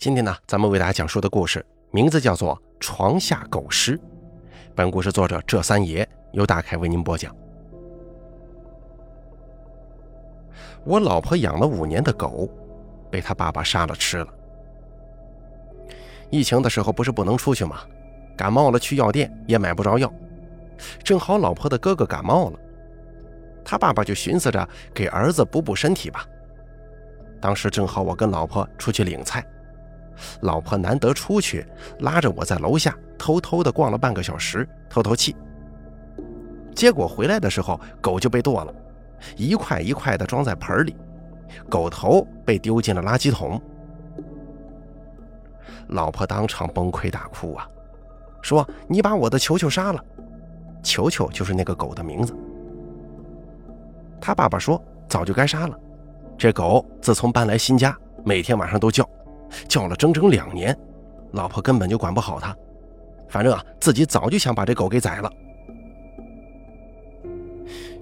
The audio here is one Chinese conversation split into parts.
今天呢，咱们为大家讲述的故事名字叫做《床下狗尸》。本故事作者这三爷由大凯为您播讲。我老婆养了五年的狗，被他爸爸杀了吃了。疫情的时候不是不能出去吗？感冒了去药店也买不着药，正好老婆的哥哥感冒了，他爸爸就寻思着给儿子补补身体吧。当时正好我跟老婆出去领菜。老婆难得出去，拉着我在楼下偷偷的逛了半个小时，透透气。结果回来的时候，狗就被剁了，一块一块的装在盆里，狗头被丢进了垃圾桶。老婆当场崩溃大哭啊，说：“你把我的球球杀了。”球球就是那个狗的名字。他爸爸说：“早就该杀了，这狗自从搬来新家，每天晚上都叫。”叫了整整两年，老婆根本就管不好他。反正啊，自己早就想把这狗给宰了。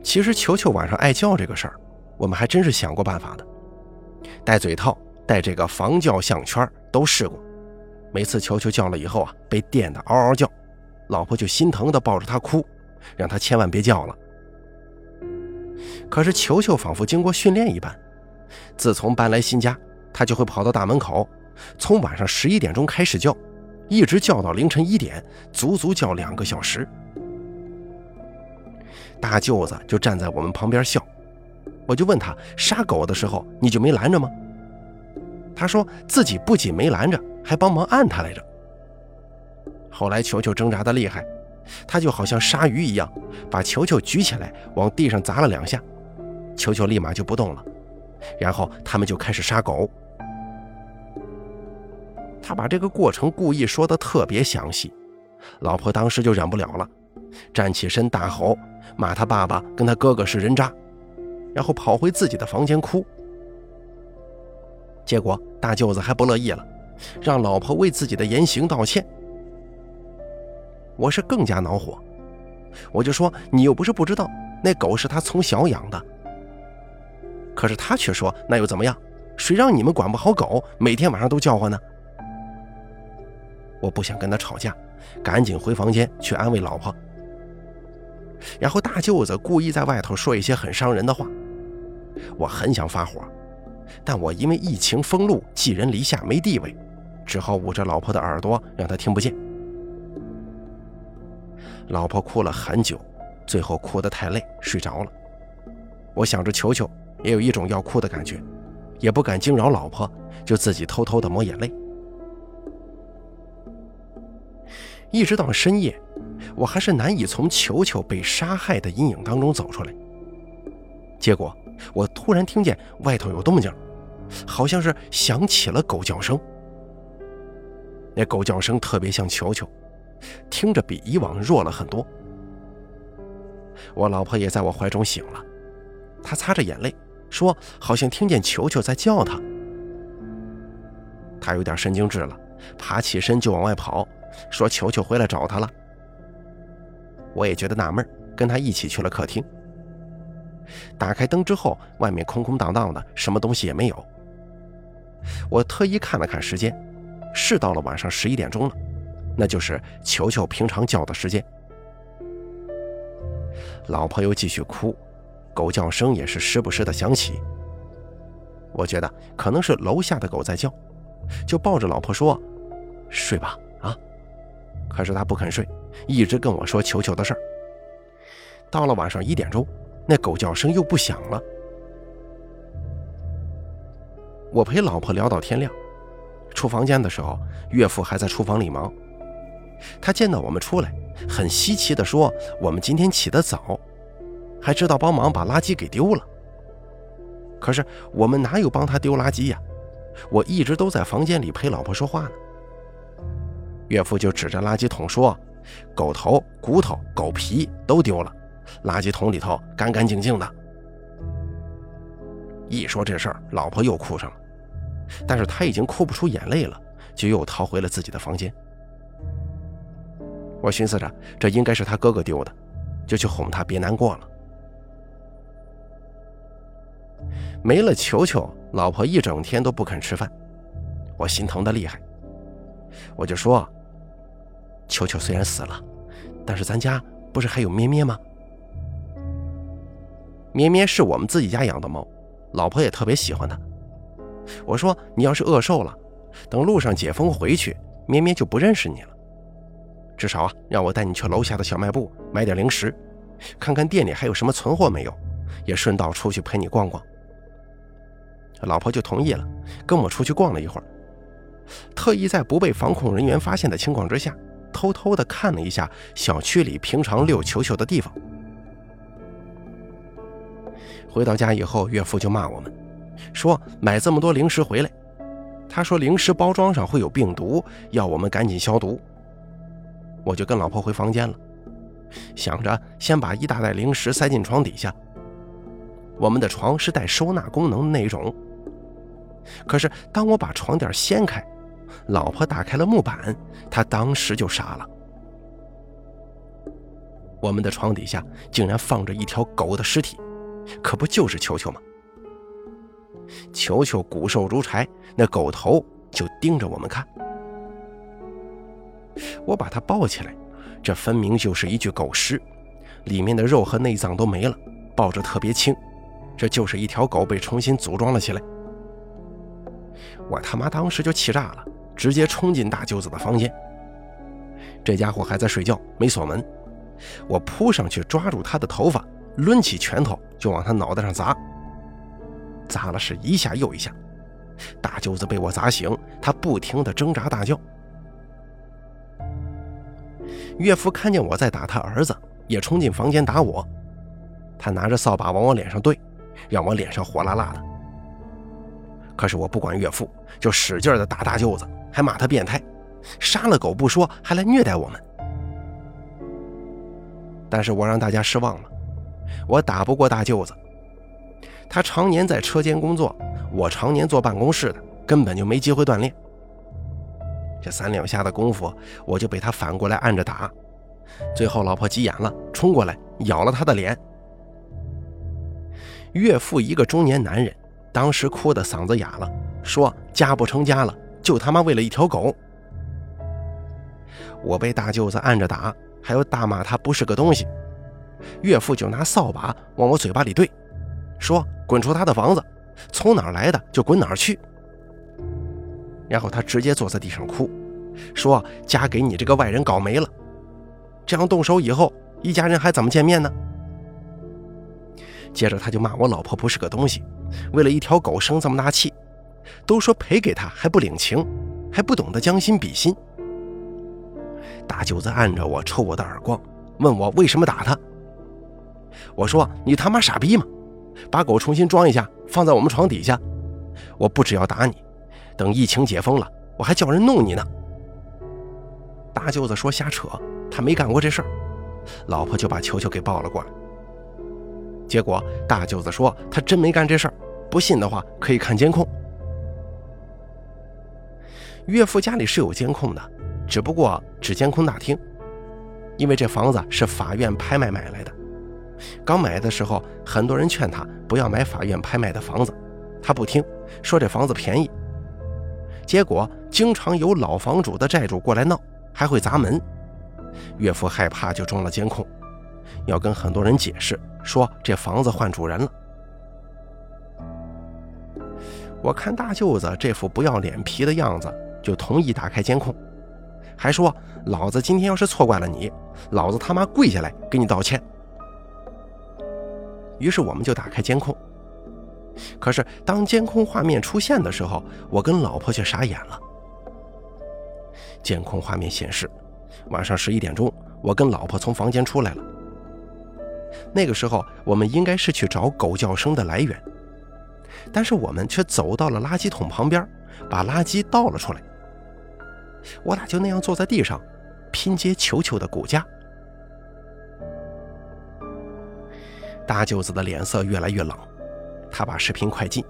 其实球球晚上爱叫这个事儿，我们还真是想过办法的，戴嘴套、戴这个防叫项圈都试过。每次球球叫了以后啊，被电得嗷嗷叫，老婆就心疼的抱着他哭，让他千万别叫了。可是球球仿佛经过训练一般，自从搬来新家，他就会跑到大门口。从晚上十一点钟开始叫，一直叫到凌晨一点，足足叫两个小时。大舅子就站在我们旁边笑，我就问他杀狗的时候你就没拦着吗？他说自己不仅没拦着，还帮忙按他来着。后来球球挣扎的厉害，他就好像鲨鱼一样，把球球举起来往地上砸了两下，球球立马就不动了，然后他们就开始杀狗。他把这个过程故意说的特别详细，老婆当时就忍不了了，站起身大吼，骂他爸爸跟他哥哥是人渣，然后跑回自己的房间哭。结果大舅子还不乐意了，让老婆为自己的言行道歉。我是更加恼火，我就说你又不是不知道，那狗是他从小养的。可是他却说那又怎么样？谁让你们管不好狗，每天晚上都叫唤呢？我不想跟他吵架，赶紧回房间去安慰老婆。然后大舅子故意在外头说一些很伤人的话，我很想发火，但我因为疫情封路，寄人篱下，没地位，只好捂着老婆的耳朵，让她听不见。老婆哭了很久，最后哭得太累，睡着了。我想着球球也有一种要哭的感觉，也不敢惊扰老婆，就自己偷偷的抹眼泪。一直到深夜，我还是难以从球球被杀害的阴影当中走出来。结果，我突然听见外头有动静，好像是响起了狗叫声。那狗叫声特别像球球，听着比以往弱了很多。我老婆也在我怀中醒了，她擦着眼泪说：“好像听见球球在叫她。”她有点神经质了，爬起身就往外跑。说：“球球回来找他了。”我也觉得纳闷，跟他一起去了客厅。打开灯之后，外面空空荡荡的，什么东西也没有。我特意看了看时间，是到了晚上十一点钟了，那就是球球平常叫的时间。老婆又继续哭，狗叫声也是时不时的响起。我觉得可能是楼下的狗在叫，就抱着老婆说：“睡吧。”可是他不肯睡，一直跟我说球球的事儿。到了晚上一点钟，那狗叫声又不响了。我陪老婆聊到天亮，出房间的时候，岳父还在厨房里忙。他见到我们出来，很稀奇地说：“我们今天起得早，还知道帮忙把垃圾给丢了。”可是我们哪有帮他丢垃圾呀？我一直都在房间里陪老婆说话呢。岳父就指着垃圾桶说：“狗头、骨头、狗皮都丢了，垃圾桶里头干干净净的。”一说这事儿，老婆又哭上了，但是她已经哭不出眼泪了，就又逃回了自己的房间。我寻思着，这应该是他哥哥丢的，就去哄他别难过了。没了球球，老婆一整天都不肯吃饭。我心疼的厉害。我就说：“球球虽然死了，但是咱家不是还有咩咩吗？咩咩是我们自己家养的猫，老婆也特别喜欢它。我说你要是饿瘦了，等路上解封回去，咩咩就不认识你了。至少啊，让我带你去楼下的小卖部买点零食，看看店里还有什么存货没有，也顺道出去陪你逛逛。”老婆就同意了，跟我出去逛了一会儿。特意在不被防控人员发现的情况之下，偷偷的看了一下小区里平常遛球球的地方。回到家以后，岳父就骂我们，说买这么多零食回来，他说零食包装上会有病毒，要我们赶紧消毒。我就跟老婆回房间了，想着先把一大袋零食塞进床底下。我们的床是带收纳功能的那种。可是当我把床垫掀开，老婆打开了木板，他当时就傻了。我们的床底下竟然放着一条狗的尸体，可不就是球球吗？球球骨瘦如柴，那狗头就盯着我们看。我把它抱起来，这分明就是一具狗尸，里面的肉和内脏都没了，抱着特别轻，这就是一条狗被重新组装了起来。我他妈当时就气炸了，直接冲进大舅子的房间。这家伙还在睡觉，没锁门。我扑上去抓住他的头发，抡起拳头就往他脑袋上砸。砸了是一下又一下，大舅子被我砸醒，他不停地挣扎大叫。岳父看见我在打他儿子，也冲进房间打我。他拿着扫把往我脸上对，让我脸上火辣辣的。可是我不管岳父，就使劲的打大舅子，还骂他变态，杀了狗不说，还来虐待我们。但是我让大家失望了，我打不过大舅子，他常年在车间工作，我常年坐办公室的，根本就没机会锻炼。这三两下的功夫，我就被他反过来按着打，最后老婆急眼了，冲过来咬了他的脸。岳父一个中年男人。当时哭的嗓子哑了，说家不成家了，就他妈为了一条狗。我被大舅子按着打，还要大骂他不是个东西。岳父就拿扫把往我嘴巴里怼，说滚出他的房子，从哪来的就滚哪去。然后他直接坐在地上哭，说家给你这个外人搞没了，这样动手以后，一家人还怎么见面呢？接着他就骂我老婆不是个东西。为了一条狗生这么大气，都说赔给他还不领情，还不懂得将心比心。大舅子按着我抽我的耳光，问我为什么打他。我说你他妈傻逼吗？把狗重新装一下，放在我们床底下。我不只要打你，等疫情解封了，我还叫人弄你呢。大舅子说瞎扯，他没干过这事儿。老婆就把球球给抱了过来。结果大舅子说他真没干这事儿，不信的话可以看监控。岳父家里是有监控的，只不过只监控大厅，因为这房子是法院拍卖买来的。刚买的时候，很多人劝他不要买法院拍卖的房子，他不听，说这房子便宜。结果经常有老房主的债主过来闹，还会砸门。岳父害怕就装了监控，要跟很多人解释。说这房子换主人了。我看大舅子这副不要脸皮的样子，就同意打开监控，还说：“老子今天要是错怪了你，老子他妈跪下来给你道歉。”于是我们就打开监控。可是当监控画面出现的时候，我跟老婆却傻眼了。监控画面显示，晚上十一点钟，我跟老婆从房间出来了。那个时候，我们应该是去找狗叫声的来源，但是我们却走到了垃圾桶旁边，把垃圾倒了出来。我俩就那样坐在地上，拼接球球的骨架。大舅子的脸色越来越冷，他把视频快进。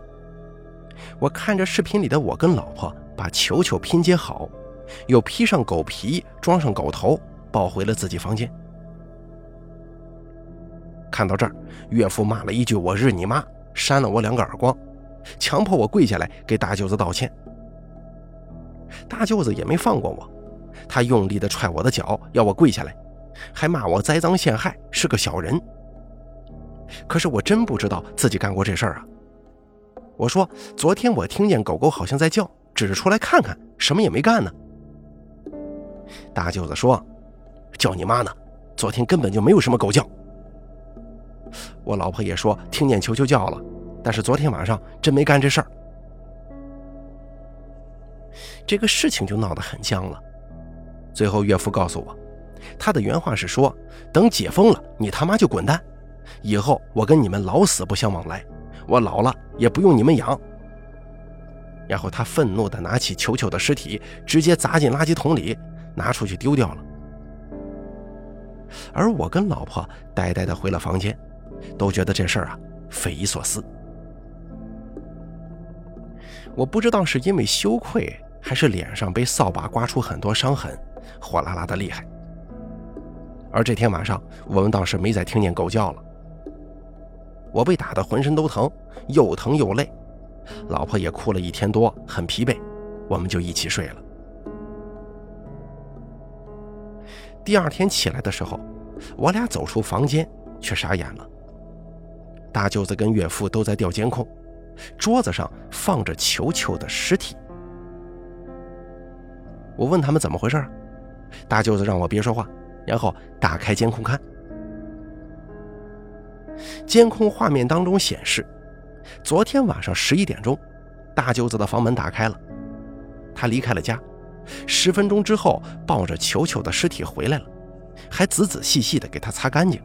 我看着视频里的我跟老婆把球球拼接好，又披上狗皮，装上狗头，抱回了自己房间。看到这儿，岳父骂了一句“我日你妈”，扇了我两个耳光，强迫我跪下来给大舅子道歉。大舅子也没放过我，他用力地踹我的脚，要我跪下来，还骂我栽赃陷害，是个小人。可是我真不知道自己干过这事儿啊！我说昨天我听见狗狗好像在叫，只是出来看看，什么也没干呢。大舅子说：“叫你妈呢，昨天根本就没有什么狗叫。”我老婆也说听见球球叫了，但是昨天晚上真没干这事儿。这个事情就闹得很僵了。最后岳父告诉我，他的原话是说：“等解封了，你他妈就滚蛋。”以后我跟你们老死不相往来，我老了也不用你们养。然后他愤怒地拿起球球的尸体，直接砸进垃圾桶里，拿出去丢掉了。而我跟老婆呆呆地回了房间，都觉得这事儿啊匪夷所思。我不知道是因为羞愧，还是脸上被扫把刮出很多伤痕，火辣辣的厉害。而这天晚上，我们倒是没再听见狗叫了。我被打得浑身都疼，又疼又累，老婆也哭了一天多，很疲惫，我们就一起睡了。第二天起来的时候，我俩走出房间，却傻眼了。大舅子跟岳父都在调监控，桌子上放着球球的尸体。我问他们怎么回事，大舅子让我别说话，然后打开监控看。监控画面当中显示，昨天晚上十一点钟，大舅子的房门打开了，他离开了家，十分钟之后抱着球球的尸体回来了，还仔仔细细的给他擦干净。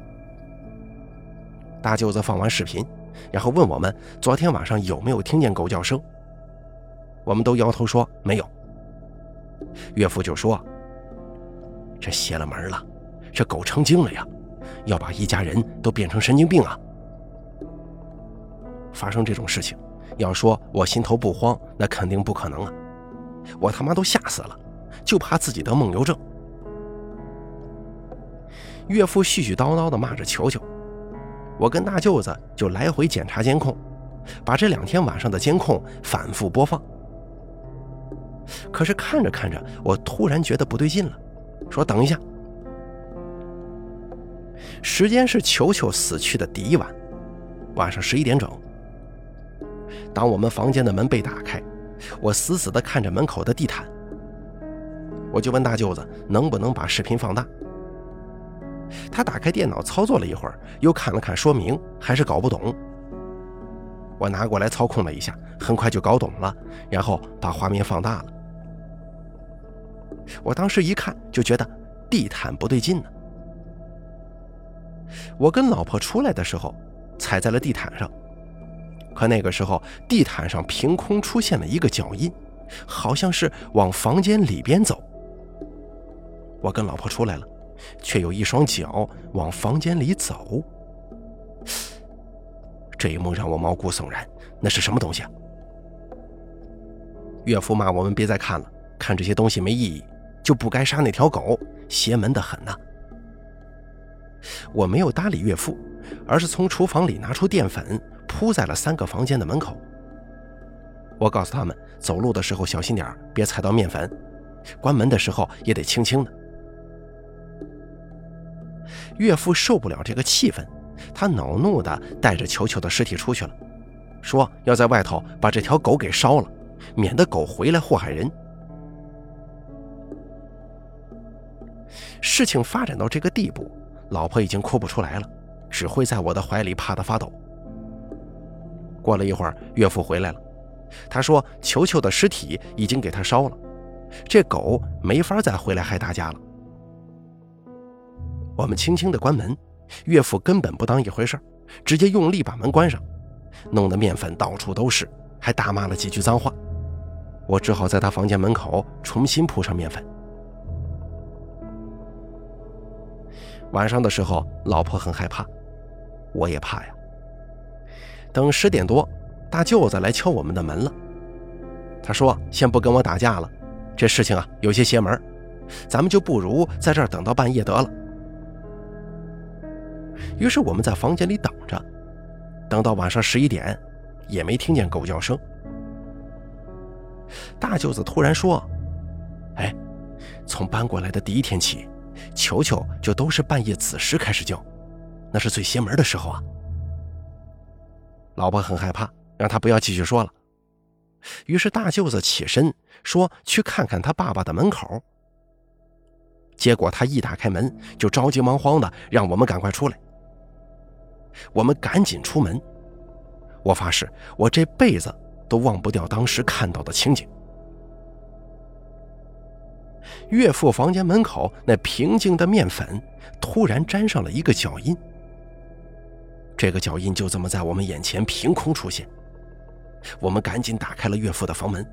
大舅子放完视频，然后问我们昨天晚上有没有听见狗叫声，我们都摇头说没有。岳父就说：“这邪了门了，这狗成精了呀。”要把一家人都变成神经病啊！发生这种事情，要说我心头不慌，那肯定不可能啊！我他妈都吓死了，就怕自己得梦游症。岳父絮絮叨叨地骂着球球，我跟大舅子就来回检查监控，把这两天晚上的监控反复播放。可是看着看着，我突然觉得不对劲了，说：“等一下。”时间是球球死去的第一晚，晚上十一点整。当我们房间的门被打开，我死死地看着门口的地毯。我就问大舅子能不能把视频放大。他打开电脑操作了一会儿，又看了看说明，还是搞不懂。我拿过来操控了一下，很快就搞懂了，然后把画面放大了。我当时一看就觉得地毯不对劲呢。我跟老婆出来的时候，踩在了地毯上，可那个时候地毯上凭空出现了一个脚印，好像是往房间里边走。我跟老婆出来了，却有一双脚往房间里走。这一幕让我毛骨悚然，那是什么东西啊？岳父骂我们别再看了，看这些东西没意义，就不该杀那条狗，邪门的很呐。我没有搭理岳父，而是从厨房里拿出淀粉铺在了三个房间的门口。我告诉他们，走路的时候小心点别踩到面粉；关门的时候也得轻轻的。岳父受不了这个气氛，他恼怒地带着球球的尸体出去了，说要在外头把这条狗给烧了，免得狗回来祸害人。事情发展到这个地步。老婆已经哭不出来了，只会在我的怀里怕得发抖。过了一会儿，岳父回来了，他说：“球球的尸体已经给他烧了，这狗没法再回来害大家了。”我们轻轻地关门，岳父根本不当一回事直接用力把门关上，弄得面粉到处都是，还大骂了几句脏话。我只好在他房间门口重新铺上面粉。晚上的时候，老婆很害怕，我也怕呀。等十点多，大舅子来敲我们的门了。他说：“先不跟我打架了，这事情啊有些邪门，咱们就不如在这儿等到半夜得了。”于是我们在房间里等着，等到晚上十一点，也没听见狗叫声。大舅子突然说：“哎从搬过来的第一天起，球球就都是半夜子时开始叫，那是最邪门的时候啊。老婆很害怕，让他不要继续说了。于是大舅子起身说：“去看看他爸爸的门口。”结果他一打开门，就着急忙慌的让我们赶快出来。我们赶紧出门，我发誓，我这辈子都忘不掉当时看到的情景。岳父房间门口那平静的面粉，突然沾上了一个脚印。这个脚印就这么在我们眼前凭空出现，我们赶紧打开了岳父的房门。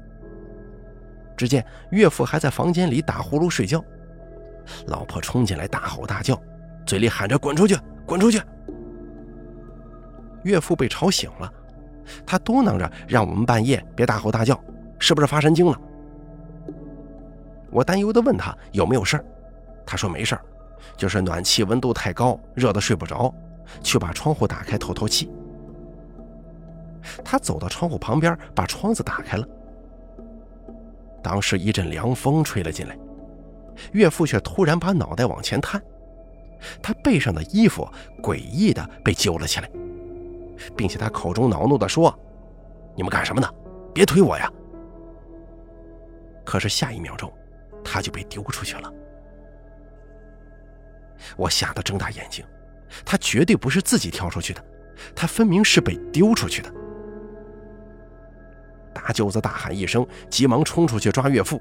只见岳父还在房间里打呼噜睡觉，老婆冲进来大吼大叫，嘴里喊着“滚出去，滚出去”。岳父被吵醒了，他嘟囔着让我们半夜别大吼大叫，是不是发神经了？我担忧地问他有没有事儿，他说没事儿，就是暖气温度太高，热得睡不着，去把窗户打开透透气。他走到窗户旁边，把窗子打开了。当时一阵凉风吹了进来，岳父却突然把脑袋往前探，他背上的衣服诡异的被揪了起来，并且他口中恼怒地说：“你们干什么呢？别推我呀！”可是下一秒钟。他就被丢出去了，我吓得睁大眼睛，他绝对不是自己跳出去的，他分明是被丢出去的。大舅子大喊一声，急忙冲出去抓岳父。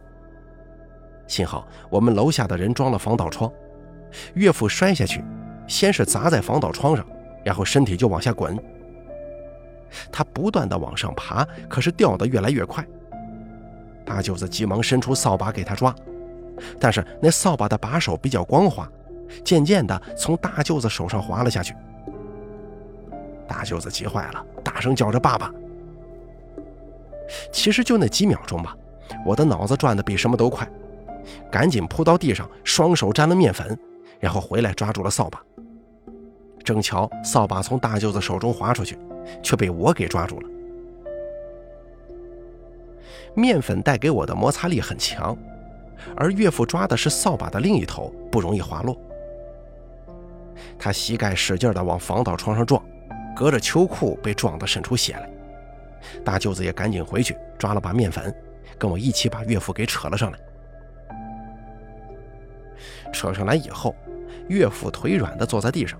幸好我们楼下的人装了防盗窗，岳父摔下去，先是砸在防盗窗上，然后身体就往下滚。他不断的往上爬，可是掉得越来越快。大舅子急忙伸出扫把给他抓。但是那扫把的把手比较光滑，渐渐的从大舅子手上滑了下去。大舅子急坏了，大声叫着“爸爸”。其实就那几秒钟吧，我的脑子转的比什么都快，赶紧扑到地上，双手沾了面粉，然后回来抓住了扫把。正巧扫把从大舅子手中滑出去，却被我给抓住了。面粉带给我的摩擦力很强。而岳父抓的是扫把的另一头，不容易滑落。他膝盖使劲地往防盗窗上撞，隔着秋裤被撞得渗出血来。大舅子也赶紧回去抓了把面粉，跟我一起把岳父给扯了上来。扯上来以后，岳父腿软地坐在地上，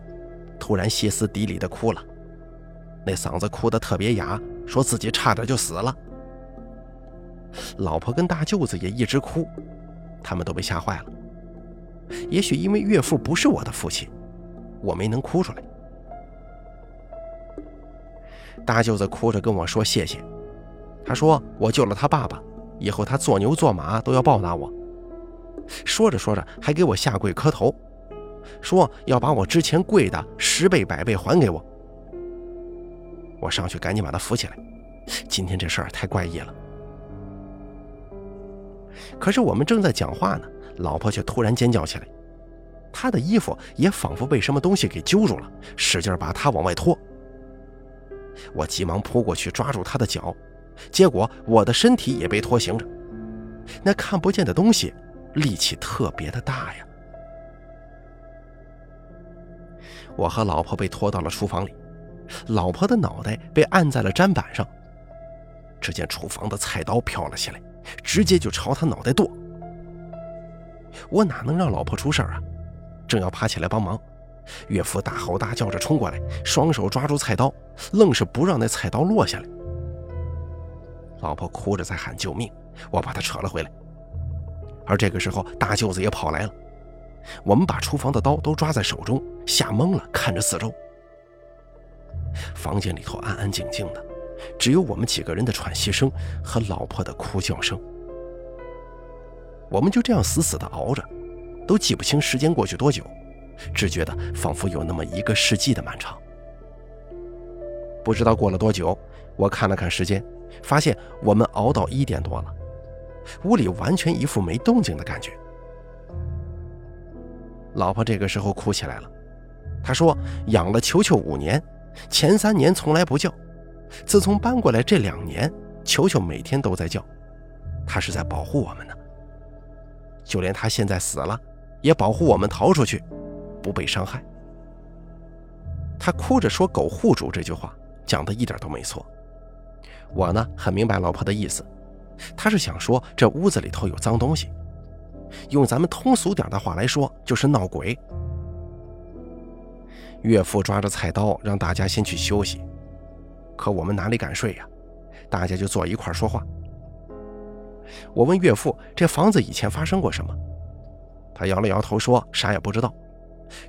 突然歇斯底里地哭了，那嗓子哭得特别哑，说自己差点就死了。老婆跟大舅子也一直哭。他们都被吓坏了。也许因为岳父不是我的父亲，我没能哭出来。大舅子哭着跟我说谢谢，他说我救了他爸爸，以后他做牛做马都要报答我。说着说着还给我下跪磕头，说要把我之前跪的十倍百倍还给我。我上去赶紧把他扶起来。今天这事儿太怪异了。可是我们正在讲话呢，老婆却突然尖叫起来，她的衣服也仿佛被什么东西给揪住了，使劲把她往外拖。我急忙扑过去抓住她的脚，结果我的身体也被拖行着。那看不见的东西力气特别的大呀！我和老婆被拖到了厨房里，老婆的脑袋被按在了砧板上，只见厨房的菜刀飘了起来。直接就朝他脑袋剁，我哪能让老婆出事啊？正要爬起来帮忙，岳父大吼大叫着冲过来，双手抓住菜刀，愣是不让那菜刀落下来。老婆哭着在喊救命，我把她扯了回来。而这个时候，大舅子也跑来了，我们把厨房的刀都抓在手中，吓懵了，看着四周。房间里头安安静静的。只有我们几个人的喘息声和老婆的哭叫声。我们就这样死死地熬着，都记不清时间过去多久，只觉得仿佛有那么一个世纪的漫长。不知道过了多久，我看了看时间，发现我们熬到一点多了，屋里完全一副没动静的感觉。老婆这个时候哭起来了，她说养了球球五年，前三年从来不叫。自从搬过来这两年，球球每天都在叫，他是在保护我们呢。就连他现在死了，也保护我们逃出去，不被伤害。他哭着说“狗护主”这句话讲的一点都没错。我呢，很明白老婆的意思，他是想说这屋子里头有脏东西，用咱们通俗点的话来说，就是闹鬼。岳父抓着菜刀让大家先去休息，可我们哪里敢睡呀？大家就坐一块说话。我问岳父：“这房子以前发生过什么？”他摇了摇头说：“啥也不知道，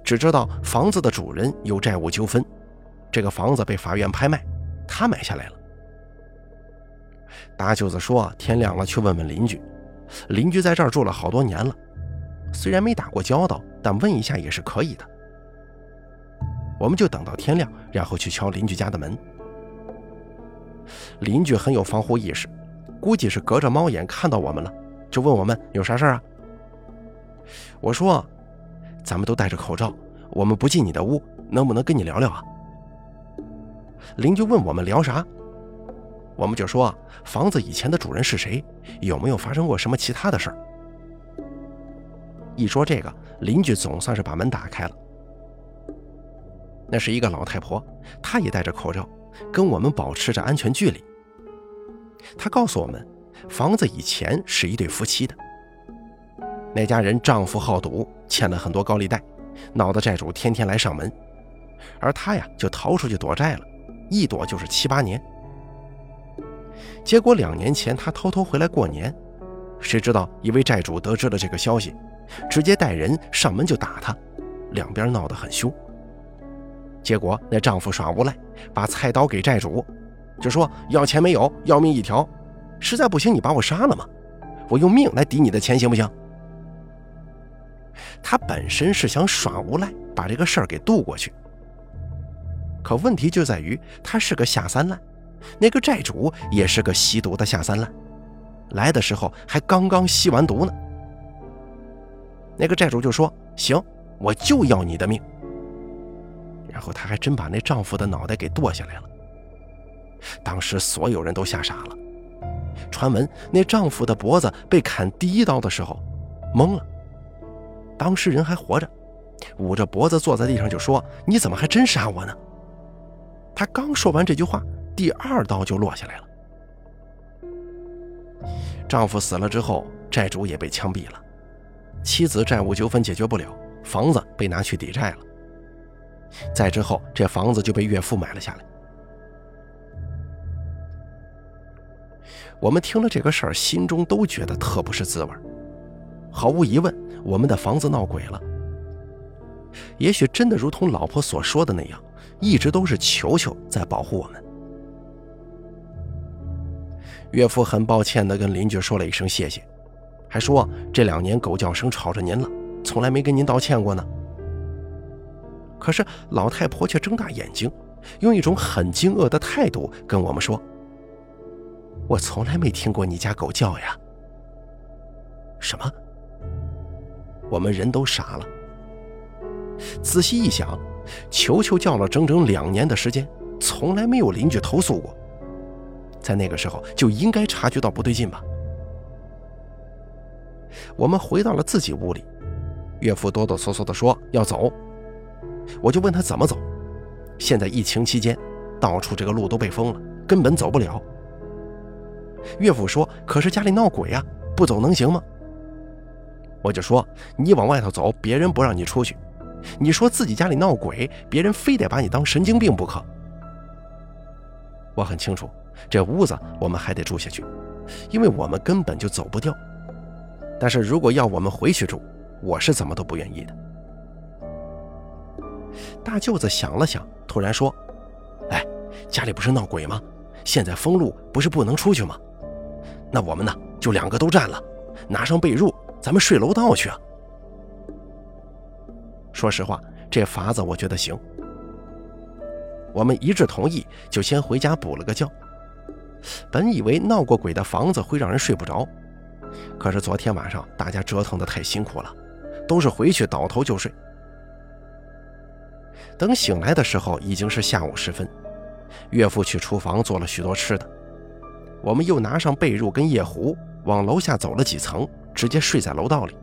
只知道房子的主人有债务纠纷，这个房子被法院拍卖，他买下来了。”大舅子说：“天亮了去问问邻居，邻居在这儿住了好多年了，虽然没打过交道，但问一下也是可以的。”我们就等到天亮，然后去敲邻居家的门。邻居很有防护意识，估计是隔着猫眼看到我们了，就问我们有啥事儿啊？我说：“咱们都戴着口罩，我们不进你的屋，能不能跟你聊聊啊？”邻居问我们聊啥，我们就说房子以前的主人是谁，有没有发生过什么其他的事儿。一说这个，邻居总算是把门打开了。那是一个老太婆，她也戴着口罩，跟我们保持着安全距离。她告诉我们，房子以前是一对夫妻的，那家人丈夫好赌，欠了很多高利贷，闹得债主天天来上门，而她呀就逃出去躲债了，一躲就是七八年。结果两年前她偷偷回来过年，谁知道一位债主得知了这个消息，直接带人上门就打她，两边闹得很凶。结果那丈夫耍无赖，把菜刀给债主，就说要钱没有，要命一条，实在不行你把我杀了嘛，我用命来抵你的钱行不行？他本身是想耍无赖，把这个事儿给渡过去。可问题就在于他是个下三滥，那个债主也是个吸毒的下三滥，来的时候还刚刚吸完毒呢。那个债主就说：“行，我就要你的命。”然后她还真把那丈夫的脑袋给剁下来了。当时所有人都吓傻了。传闻那丈夫的脖子被砍第一刀的时候，懵了。当事人还活着，捂着脖子坐在地上就说：“你怎么还真杀我呢？”他刚说完这句话，第二刀就落下来了。丈夫死了之后，债主也被枪毙了，妻子债务纠纷解决不了，房子被拿去抵债了。再之后，这房子就被岳父买了下来。我们听了这个事儿，心中都觉得特不是滋味。毫无疑问，我们的房子闹鬼了。也许真的如同老婆所说的那样，一直都是球球在保护我们。岳父很抱歉地跟邻居说了一声谢谢，还说这两年狗叫声吵着您了，从来没跟您道歉过呢。可是老太婆却睁大眼睛，用一种很惊愕的态度跟我们说：“我从来没听过你家狗叫呀。”什么？我们人都傻了。仔细一想，球球叫了整整两年的时间，从来没有邻居投诉过，在那个时候就应该察觉到不对劲吧？我们回到了自己屋里，岳父哆哆嗦嗦地说要走。我就问他怎么走，现在疫情期间，到处这个路都被封了，根本走不了。岳父说：“可是家里闹鬼啊，不走能行吗？”我就说：“你往外头走，别人不让你出去；你说自己家里闹鬼，别人非得把你当神经病不可。”我很清楚，这屋子我们还得住下去，因为我们根本就走不掉。但是如果要我们回去住，我是怎么都不愿意的。大舅子想了想，突然说：“哎，家里不是闹鬼吗？现在封路，不是不能出去吗？那我们呢，就两个都占了，拿上被褥，咱们睡楼道去啊。”说实话，这法子我觉得行。我们一致同意，就先回家补了个觉。本以为闹过鬼的房子会让人睡不着，可是昨天晚上大家折腾的太辛苦了，都是回去倒头就睡。等醒来的时候，已经是下午时分。岳父去厨房做了许多吃的，我们又拿上被褥跟夜壶，往楼下走了几层，直接睡在楼道里，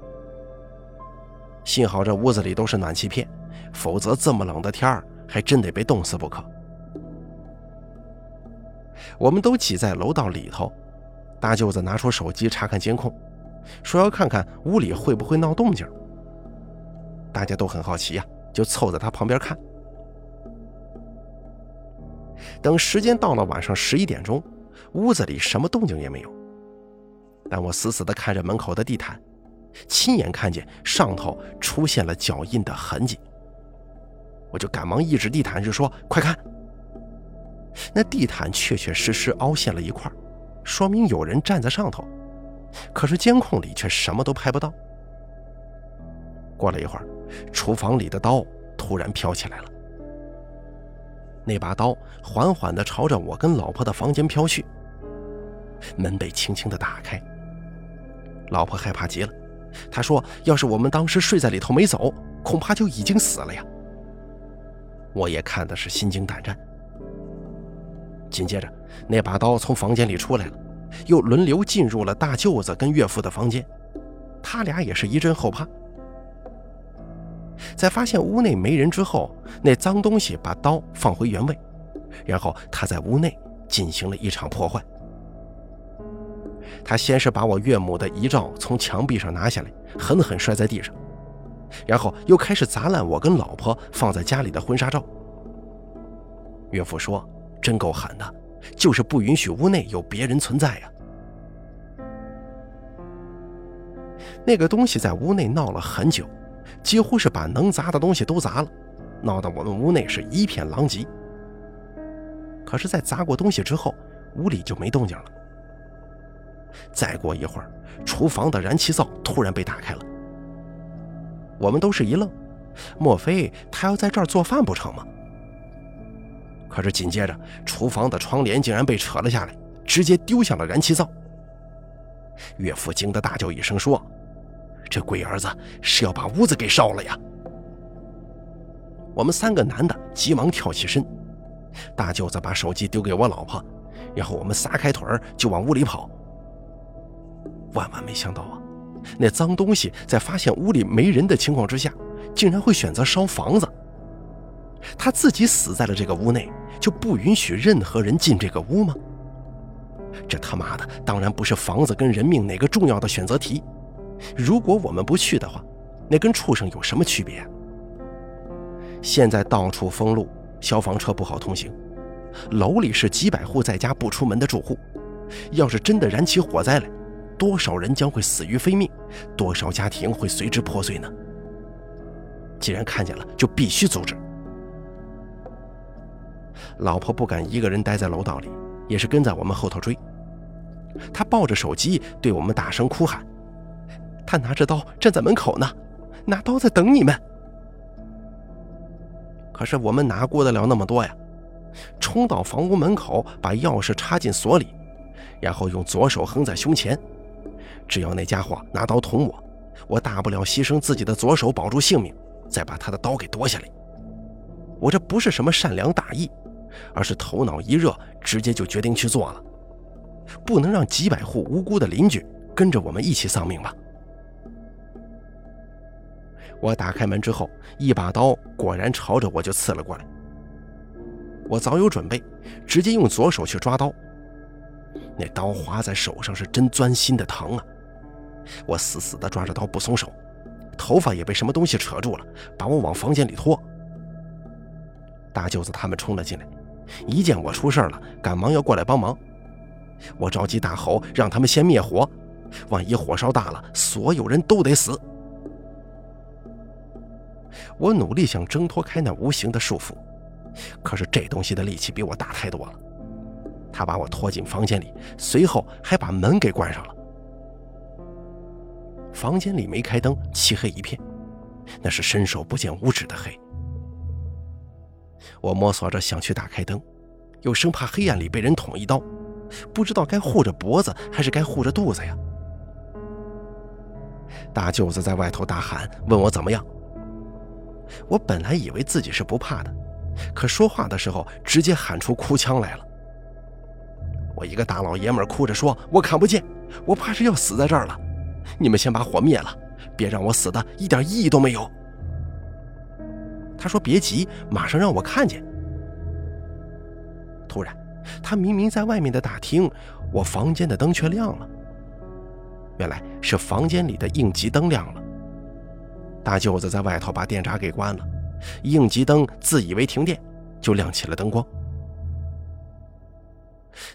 幸好这屋子里都是暖气片，否则这么冷的天儿，还真得被冻死不可。我们都挤在楼道里头，大舅子拿出手机查看监控，说要看看屋里会不会闹动静。大家都很好奇呀，就凑在他旁边看。等时间到了晚上十一点钟，屋子里什么动静也没有。但我死死地看着门口的地毯，亲眼看见上头出现了脚印的痕迹。我就赶忙一指地毯，就说：“快看！”那地毯确确实实凹陷了一块，说明有人站在上头。可是监控里却什么都拍不到。过了一会儿，厨房里的刀突然飘起来了。那把刀缓缓地朝着我跟老婆的房间飘去。门被轻轻地打开，老婆害怕极了，她说：“要是我们当时睡在里头没走，恐怕就已经死了呀。”我也看的是心惊胆战。紧接着，那把刀从房间里出来了，又轮流进入了大舅子跟岳父的房间，他俩也是一阵后怕。在发现屋内没人之后，那脏东西把刀放回原位，然后他在屋内进行了一场破坏。他先是把我岳母的遗照从墙壁上拿下来，狠狠摔在地上，然后又开始砸烂我跟老婆放在家里的婚纱照。岳父说。真够狠的，就是不允许屋内有别人存在呀。那个东西在屋内闹了很久，几乎是把能砸的东西都砸了，闹得我们屋内是一片狼藉。可是，在砸过东西之后，屋里就没动静了。再过一会儿，厨房的燃气灶突然被打开了，我们都是一愣，莫非他要在这儿做饭不成吗？可是紧接着，厨房的窗帘竟然被扯了下来，直接丢向了燃气灶。岳父惊得大叫一声说：“这龟儿子是要把屋子给烧了呀！”我们三个男的急忙跳起身，大舅子把手机丢给我老婆，然后我们撒开腿就往屋里跑。万万没想到啊，那脏东西在发现屋里没人的情况之下，竟然会选择烧房子。他自己死在了这个屋内，就不允许任何人进这个屋吗？这他妈的当然不是房子跟人命哪个重要的选择题。如果我们不去的话，那跟畜生有什么区别？现在到处封路，消防车不好通行，楼里是几百户在家不出门的住户。要是真的燃起火灾来，多少人将会死于非命，多少家庭会随之破碎呢？既然看见了，就必须阻止。老婆不敢一个人待在楼道里，也是跟在我们后头追。她抱着手机对我们大声哭喊：“他拿着刀站在门口呢，拿刀在等你们。”可是我们哪顾得了那么多呀？冲到房屋门口，把钥匙插进锁里，然后用左手横在胸前。只要那家伙拿刀捅我，我大不了牺牲自己的左手保住性命，再把他的刀给夺下来。我这不是什么善良大义。而是头脑一热，直接就决定去做了。不能让几百户无辜的邻居跟着我们一起丧命吧？我打开门之后，一把刀果然朝着我就刺了过来。我早有准备，直接用左手去抓刀。那刀划在手上是真钻心的疼啊！我死死地抓着刀不松手，头发也被什么东西扯住了，把我往房间里拖。大舅子他们冲了进来。一见我出事了，赶忙要过来帮忙。我着急大吼，让他们先灭火，万一火烧大了，所有人都得死。我努力想挣脱开那无形的束缚，可是这东西的力气比我大太多了。他把我拖进房间里，随后还把门给关上了。房间里没开灯，漆黑一片，那是伸手不见五指的黑。我摸索着想去打开灯，又生怕黑暗里被人捅一刀，不知道该护着脖子还是该护着肚子呀。大舅子在外头大喊，问我怎么样。我本来以为自己是不怕的，可说话的时候直接喊出哭腔来了。我一个大老爷们哭着说：“我看不见，我怕是要死在这儿了。你们先把火灭了，别让我死的一点意义都没有。”他说：“别急，马上让我看见。”突然，他明明在外面的大厅，我房间的灯却亮了。原来是房间里的应急灯亮了。大舅子在外头把电闸给关了，应急灯自以为停电，就亮起了灯光。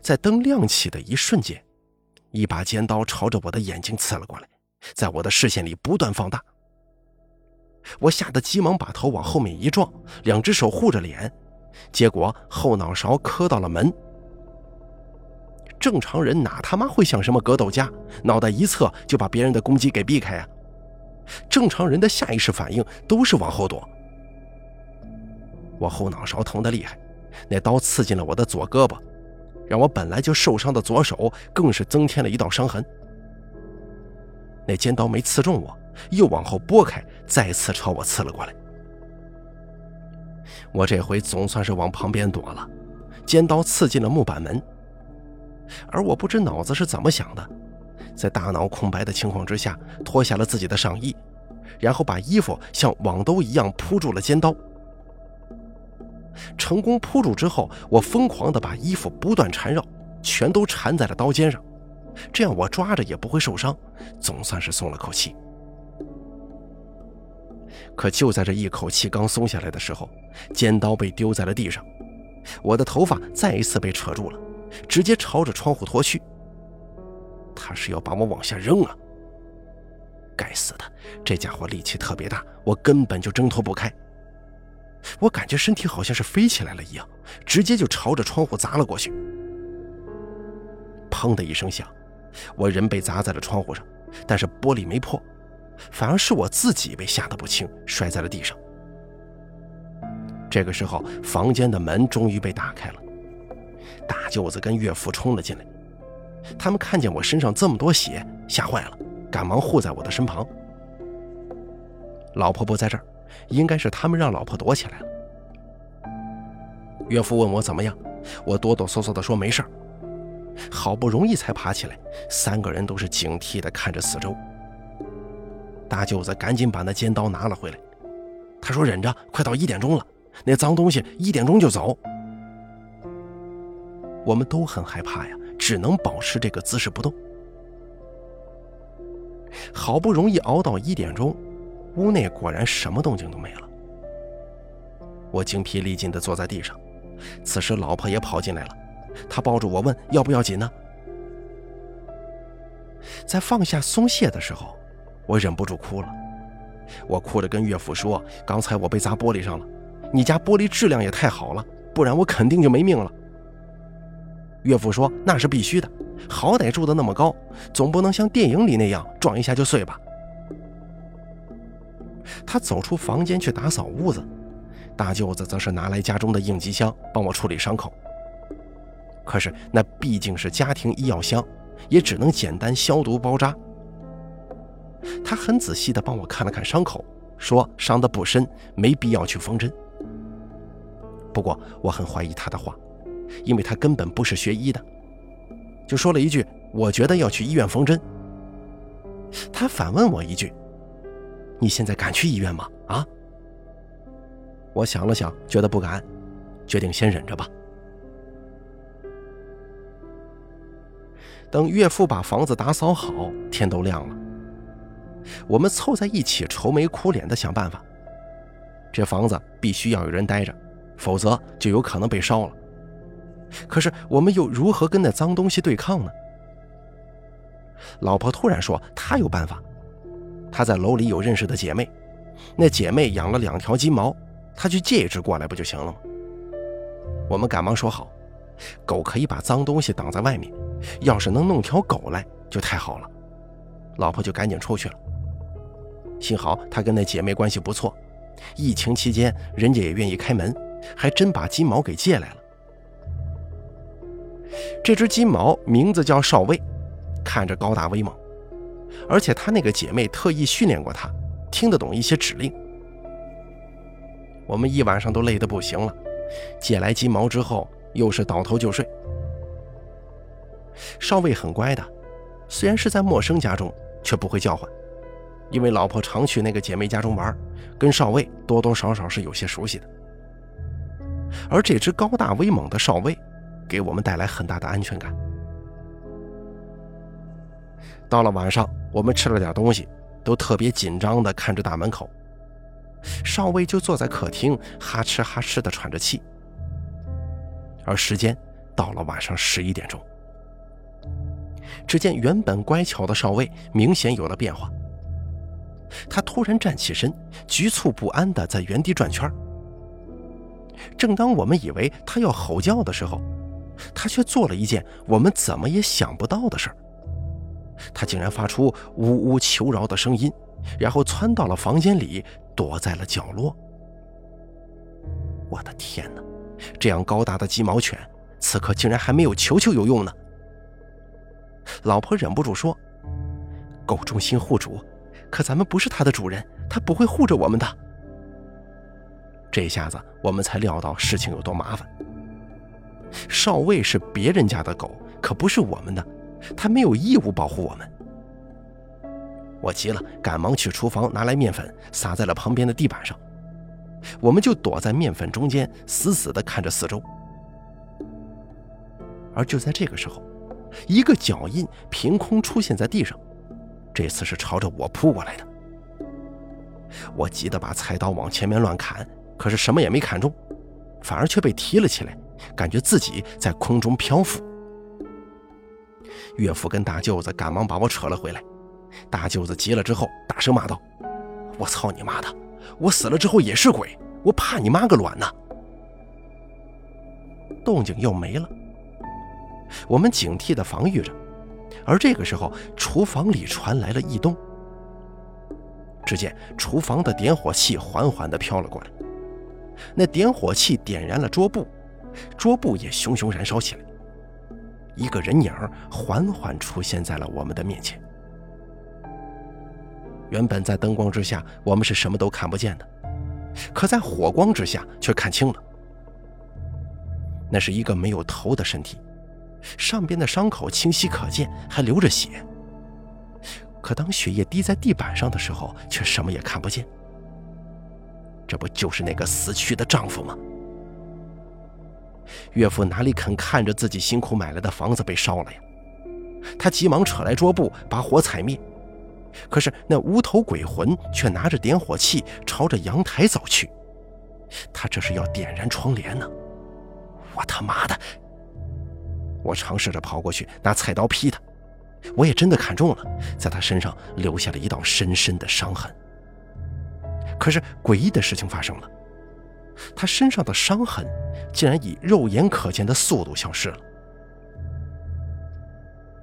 在灯亮起的一瞬间，一把尖刀朝着我的眼睛刺了过来，在我的视线里不断放大。我吓得急忙把头往后面一撞，两只手护着脸，结果后脑勺磕到了门。正常人哪他妈会像什么格斗家，脑袋一侧就把别人的攻击给避开啊？正常人的下意识反应都是往后躲。我后脑勺疼得厉害，那刀刺进了我的左胳膊。让我本来就受伤的左手更是增添了一道伤痕。那尖刀没刺中我，又往后拨开，再次朝我刺了过来。我这回总算是往旁边躲了，尖刀刺进了木板门。而我不知脑子是怎么想的，在大脑空白的情况之下，脱下了自己的上衣，然后把衣服像网兜一样铺住了尖刀。成功铺住之后，我疯狂地把衣服不断缠绕，全都缠在了刀尖上，这样我抓着也不会受伤，总算是松了口气。可就在这一口气刚松下来的时候，尖刀被丢在了地上，我的头发再一次被扯住了，直接朝着窗户拖去。他是要把我往下扔啊！该死的，这家伙力气特别大，我根本就挣脱不开。我感觉身体好像是飞起来了一样，直接就朝着窗户砸了过去。砰的一声响，我人被砸在了窗户上，但是玻璃没破，反而是我自己被吓得不轻，摔在了地上。这个时候，房间的门终于被打开了，大舅子跟岳父冲了进来，他们看见我身上这么多血，吓坏了，赶忙护在我的身旁。老婆不在这儿。应该是他们让老婆躲起来了。岳父问我怎么样，我哆哆嗦嗦地说没事儿。好不容易才爬起来，三个人都是警惕地看着四周。大舅子赶紧把那尖刀拿了回来，他说忍着，快到一点钟了，那脏东西一点钟就走。我们都很害怕呀，只能保持这个姿势不动。好不容易熬到一点钟。屋内果然什么动静都没了。我精疲力尽地坐在地上，此时老婆也跑进来了，她抱住我问：“要不要紧呢？”在放下松懈的时候，我忍不住哭了。我哭着跟岳父说：“刚才我被砸玻璃上了，你家玻璃质量也太好了，不然我肯定就没命了。”岳父说：“那是必须的，好歹住的那么高，总不能像电影里那样撞一下就碎吧。”他走出房间去打扫屋子，大舅子则是拿来家中的应急箱帮我处理伤口。可是那毕竟是家庭医药箱，也只能简单消毒包扎。他很仔细地帮我看了看伤口，说伤得不深，没必要去缝针。不过我很怀疑他的话，因为他根本不是学医的，就说了一句：“我觉得要去医院缝针。”他反问我一句。你现在敢去医院吗？啊！我想了想，觉得不敢，决定先忍着吧。等岳父把房子打扫好，天都亮了，我们凑在一起，愁眉苦脸的想办法。这房子必须要有人待着，否则就有可能被烧了。可是我们又如何跟那脏东西对抗呢？老婆突然说：“她有办法。”她在楼里有认识的姐妹，那姐妹养了两条金毛，她去借一只过来不就行了吗？我们赶忙说好，狗可以把脏东西挡在外面，要是能弄条狗来就太好了。老婆就赶紧出去了。幸好她跟那姐妹关系不错，疫情期间人家也愿意开门，还真把金毛给借来了。这只金毛名字叫少尉，看着高大威猛。而且他那个姐妹特意训练过他，听得懂一些指令。我们一晚上都累得不行了，借来金毛之后又是倒头就睡。少尉很乖的，虽然是在陌生家中，却不会叫唤，因为老婆常去那个姐妹家中玩，跟少尉多多少少是有些熟悉的。而这只高大威猛的少尉，给我们带来很大的安全感。到了晚上，我们吃了点东西，都特别紧张地看着大门口。少尉就坐在客厅，哈哧哈哧地喘着气。而时间到了晚上十一点钟，只见原本乖巧的少尉明显有了变化。他突然站起身，局促不安地在原地转圈。正当我们以为他要吼叫的时候，他却做了一件我们怎么也想不到的事儿。他竟然发出呜呜求饶的声音，然后窜到了房间里，躲在了角落。我的天哪！这样高大的鸡毛犬，此刻竟然还没有球球有用呢！老婆忍不住说：“狗忠心护主，可咱们不是它的主人，它不会护着我们的。”这下子我们才料到事情有多麻烦。少尉是别人家的狗，可不是我们的。他没有义务保护我们。我急了，赶忙去厨房拿来面粉，撒在了旁边的地板上。我们就躲在面粉中间，死死地看着四周。而就在这个时候，一个脚印凭空出现在地上，这次是朝着我扑过来的。我急得把菜刀往前面乱砍，可是什么也没砍中，反而却被提了起来，感觉自己在空中漂浮。岳父跟大舅子赶忙把我扯了回来，大舅子急了之后，大声骂道：“我操你妈的！我死了之后也是鬼，我怕你妈个卵呐！”动静又没了，我们警惕地防御着，而这个时候，厨房里传来了异动。只见厨房的点火器缓缓地飘了过来，那点火器点燃了桌布，桌布也熊熊燃烧起来。一个人影缓缓出现在了我们的面前。原本在灯光之下，我们是什么都看不见的，可在火光之下却看清了。那是一个没有头的身体，上边的伤口清晰可见，还流着血。可当血液滴在地板上的时候，却什么也看不见。这不就是那个死去的丈夫吗？岳父哪里肯看着自己辛苦买来的房子被烧了呀？他急忙扯来桌布，把火踩灭。可是那无头鬼魂却拿着点火器朝着阳台走去，他这是要点燃窗帘呢！我他妈的！我尝试着跑过去拿菜刀劈他，我也真的砍中了，在他身上留下了一道深深的伤痕。可是诡异的事情发生了。他身上的伤痕竟然以肉眼可见的速度消失了。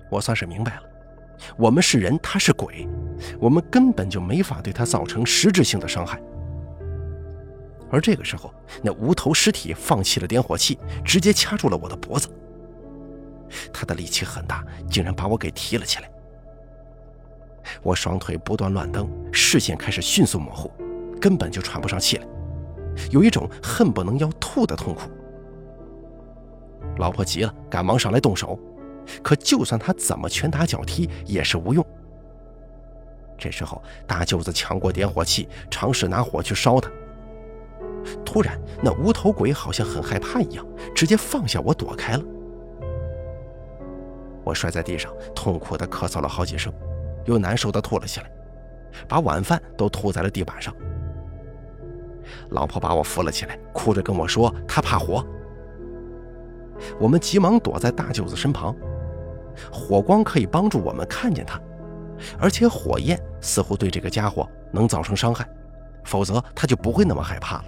我算是明白了，我们是人，他是鬼，我们根本就没法对他造成实质性的伤害。而这个时候，那无头尸体放弃了点火器，直接掐住了我的脖子。他的力气很大，竟然把我给提了起来。我双腿不断乱蹬，视线开始迅速模糊，根本就喘不上气来。有一种恨不能要吐的痛苦。老婆急了，赶忙上来动手，可就算他怎么拳打脚踢也是无用。这时候，大舅子抢过点火器，尝试拿火去烧他。突然，那无头鬼好像很害怕一样，直接放下我躲开了。我摔在地上，痛苦地咳嗽了好几声，又难受地吐了起来，把晚饭都吐在了地板上。老婆把我扶了起来，哭着跟我说：“她怕火。”我们急忙躲在大舅子身旁，火光可以帮助我们看见他，而且火焰似乎对这个家伙能造成伤害，否则他就不会那么害怕了。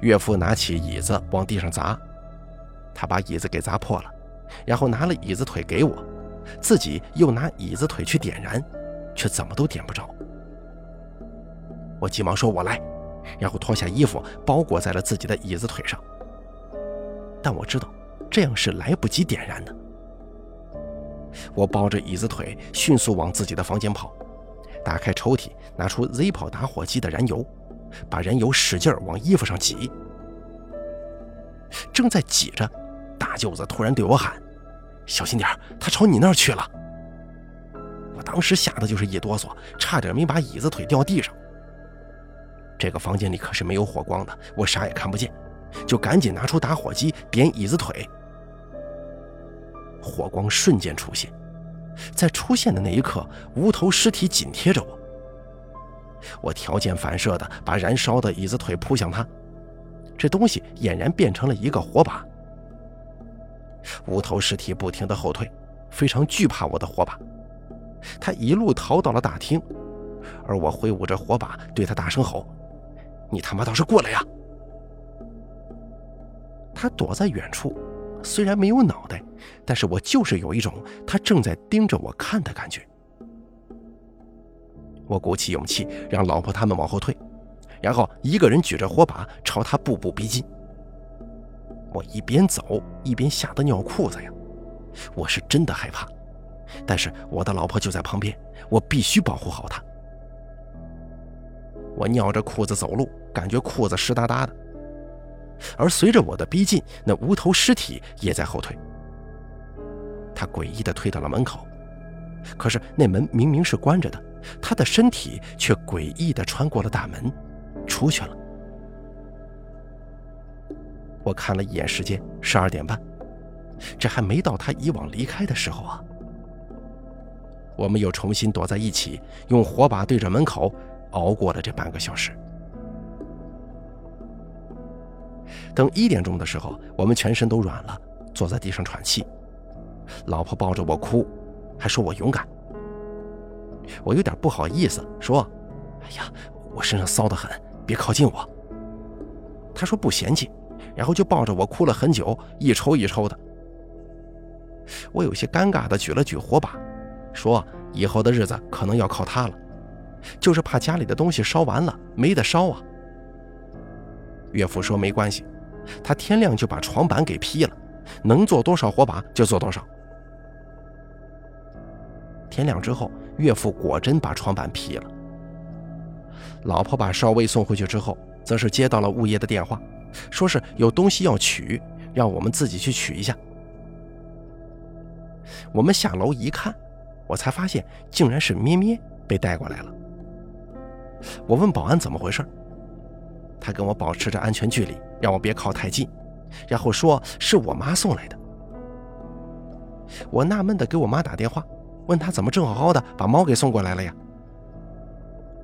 岳父拿起椅子往地上砸，他把椅子给砸破了，然后拿了椅子腿给我，自己又拿椅子腿去点燃，却怎么都点不着。我急忙说：“我来。”然后脱下衣服包裹在了自己的椅子腿上。但我知道这样是来不及点燃的。我抱着椅子腿迅速往自己的房间跑，打开抽屉，拿出 Zippo 打火机的燃油，把燃油使劲往衣服上挤。正在挤着，大舅子突然对我喊：“小心点，他朝你那儿去了。”我当时吓得就是一哆嗦，差点没把椅子腿掉地上。这个房间里可是没有火光的，我啥也看不见，就赶紧拿出打火机点椅子腿。火光瞬间出现，在出现的那一刻，无头尸体紧贴着我。我条件反射的把燃烧的椅子腿扑向他，这东西俨然变成了一个火把。无头尸体不停的后退，非常惧怕我的火把。他一路逃到了大厅，而我挥舞着火把对他大声吼：“你他妈倒是过来呀！”他躲在远处，虽然没有脑袋，但是我就是有一种他正在盯着我看的感觉。我鼓起勇气让老婆他们往后退，然后一个人举着火把朝他步步逼近。我一边走一边吓得尿裤子呀！我是真的害怕，但是我的老婆就在旁边，我必须保护好她。我尿着裤子走路，感觉裤子湿哒哒的。而随着我的逼近，那无头尸体也在后退。他诡异地退到了门口，可是那门明明是关着的，他的身体却诡异地穿过了大门，出去了。我看了一眼时间，十二点半，这还没到他以往离开的时候啊。我们又重新躲在一起，用火把对着门口，熬过了这半个小时。等一点钟的时候，我们全身都软了，坐在地上喘气。老婆抱着我哭，还说我勇敢。我有点不好意思，说：“哎呀，我身上骚得很，别靠近我。”他说不嫌弃。然后就抱着我哭了很久，一抽一抽的。我有些尴尬的举了举火把，说：“以后的日子可能要靠它了，就是怕家里的东西烧完了没得烧啊。”岳父说：“没关系，他天亮就把床板给劈了，能做多少火把就做多少。”天亮之后，岳父果真把床板劈了。老婆把少尉送回去之后，则是接到了物业的电话。说是有东西要取，让我们自己去取一下。我们下楼一看，我才发现竟然是咩咩被带过来了。我问保安怎么回事，他跟我保持着安全距离，让我别靠太近，然后说是我妈送来的。我纳闷的给我妈打电话，问她怎么正好好的把猫给送过来了呀？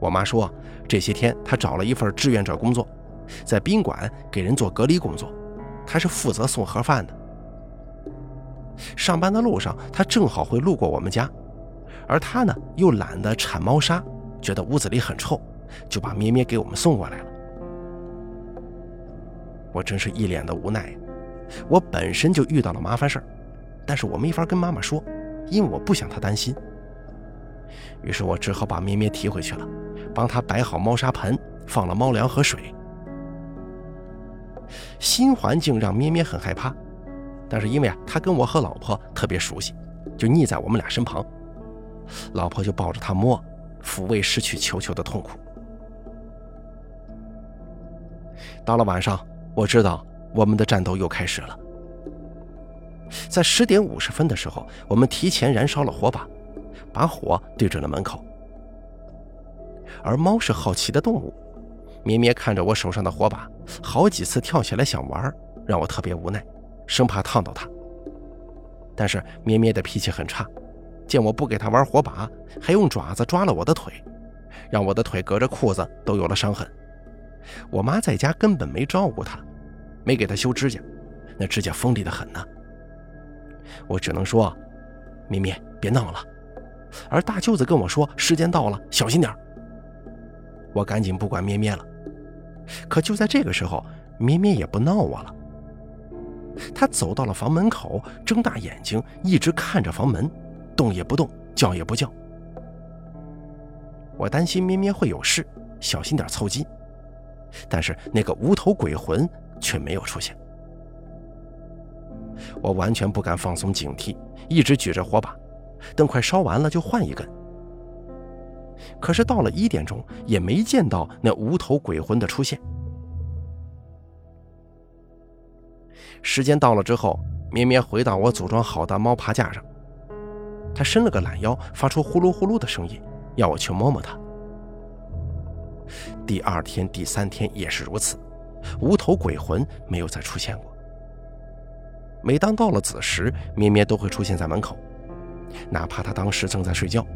我妈说这些天她找了一份志愿者工作。在宾馆给人做隔离工作，他是负责送盒饭的。上班的路上，他正好会路过我们家，而他呢又懒得铲猫砂，觉得屋子里很臭，就把咩咩给我们送过来了。我真是一脸的无奈，我本身就遇到了麻烦事儿，但是我没法跟妈妈说，因为我不想她担心。于是我只好把咩咩提回去了，帮他摆好猫砂盆，放了猫粮和水。新环境让咩咩很害怕，但是因为啊，他跟我和老婆特别熟悉，就腻在我们俩身旁。老婆就抱着他摸，抚慰失去球球的痛苦。到了晚上，我知道我们的战斗又开始了。在十点五十分的时候，我们提前燃烧了火把，把火对准了门口。而猫是好奇的动物。咩咩看着我手上的火把，好几次跳起来想玩，让我特别无奈，生怕烫到它。但是咩咩的脾气很差，见我不给它玩火把，还用爪子抓了我的腿，让我的腿隔着裤子都有了伤痕。我妈在家根本没照顾它，没给他修指甲，那指甲锋利的很呢。我只能说，咩咩别闹了。而大舅子跟我说时间到了，小心点我赶紧不管咩咩了。可就在这个时候，咩咩也不闹我了。他走到了房门口，睁大眼睛，一直看着房门，动也不动，叫也不叫。我担心咩咩会有事，小心点凑近。但是那个无头鬼魂却没有出现。我完全不敢放松警惕，一直举着火把，等快烧完了就换一根。可是到了一点钟，也没见到那无头鬼魂的出现。时间到了之后，咩咩回到我组装好的猫爬架上。他伸了个懒腰，发出呼噜呼噜的声音，要我去摸摸它。第二天、第三天也是如此，无头鬼魂没有再出现过。每当到了子时，咩咩都会出现在门口，哪怕他当时正在睡觉，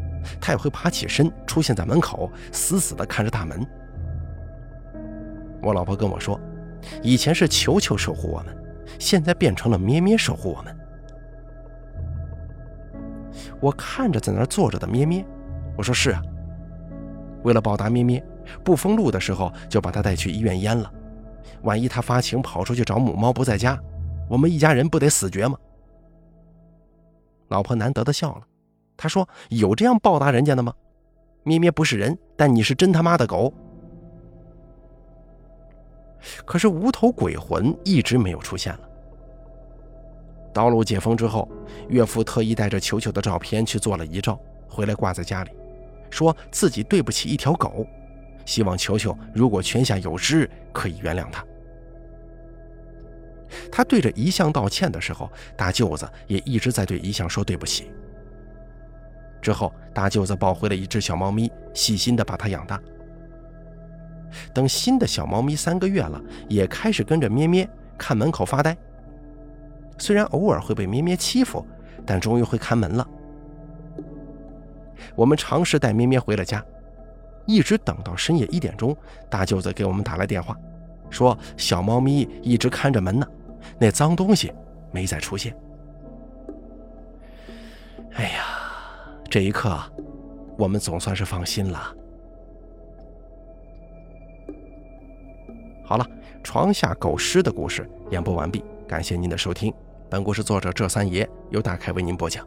他也会爬起身出现在门口，死死地看着大门。我老婆跟我说，以前是球球守护我们，现在变成了咩咩守护我们。我看着在那儿坐着的咩咩，我说是啊。为了报答咩咩，不封路的时候就把他带去医院阉了。万一他发情跑出去找母猫不在家，我们一家人不得死绝吗？老婆难得的笑了，她说：“有这样报答人家的吗？咩咩不是人，但你是真他妈的狗。”可是无头鬼魂一直没有出现了。道路解封之后，岳父特意带着球球的照片去做了遗照，回来挂在家里，说自己对不起一条狗，希望球球如果泉下有知，可以原谅他。他对着遗像道歉的时候，大舅子也一直在对遗像说对不起。之后，大舅子抱回了一只小猫咪，细心的把它养大。等新的小猫咪三个月了，也开始跟着咩咩看门口发呆。虽然偶尔会被咩咩欺负，但终于会看门了。我们尝试带咩咩回了家，一直等到深夜一点钟，大舅子给我们打来电话，说小猫咪一直看着门呢，那脏东西没再出现。哎呀，这一刻，我们总算是放心了。好了，床下狗尸的故事演播完毕。感谢您的收听，本故事作者这三爷由大凯为您播讲。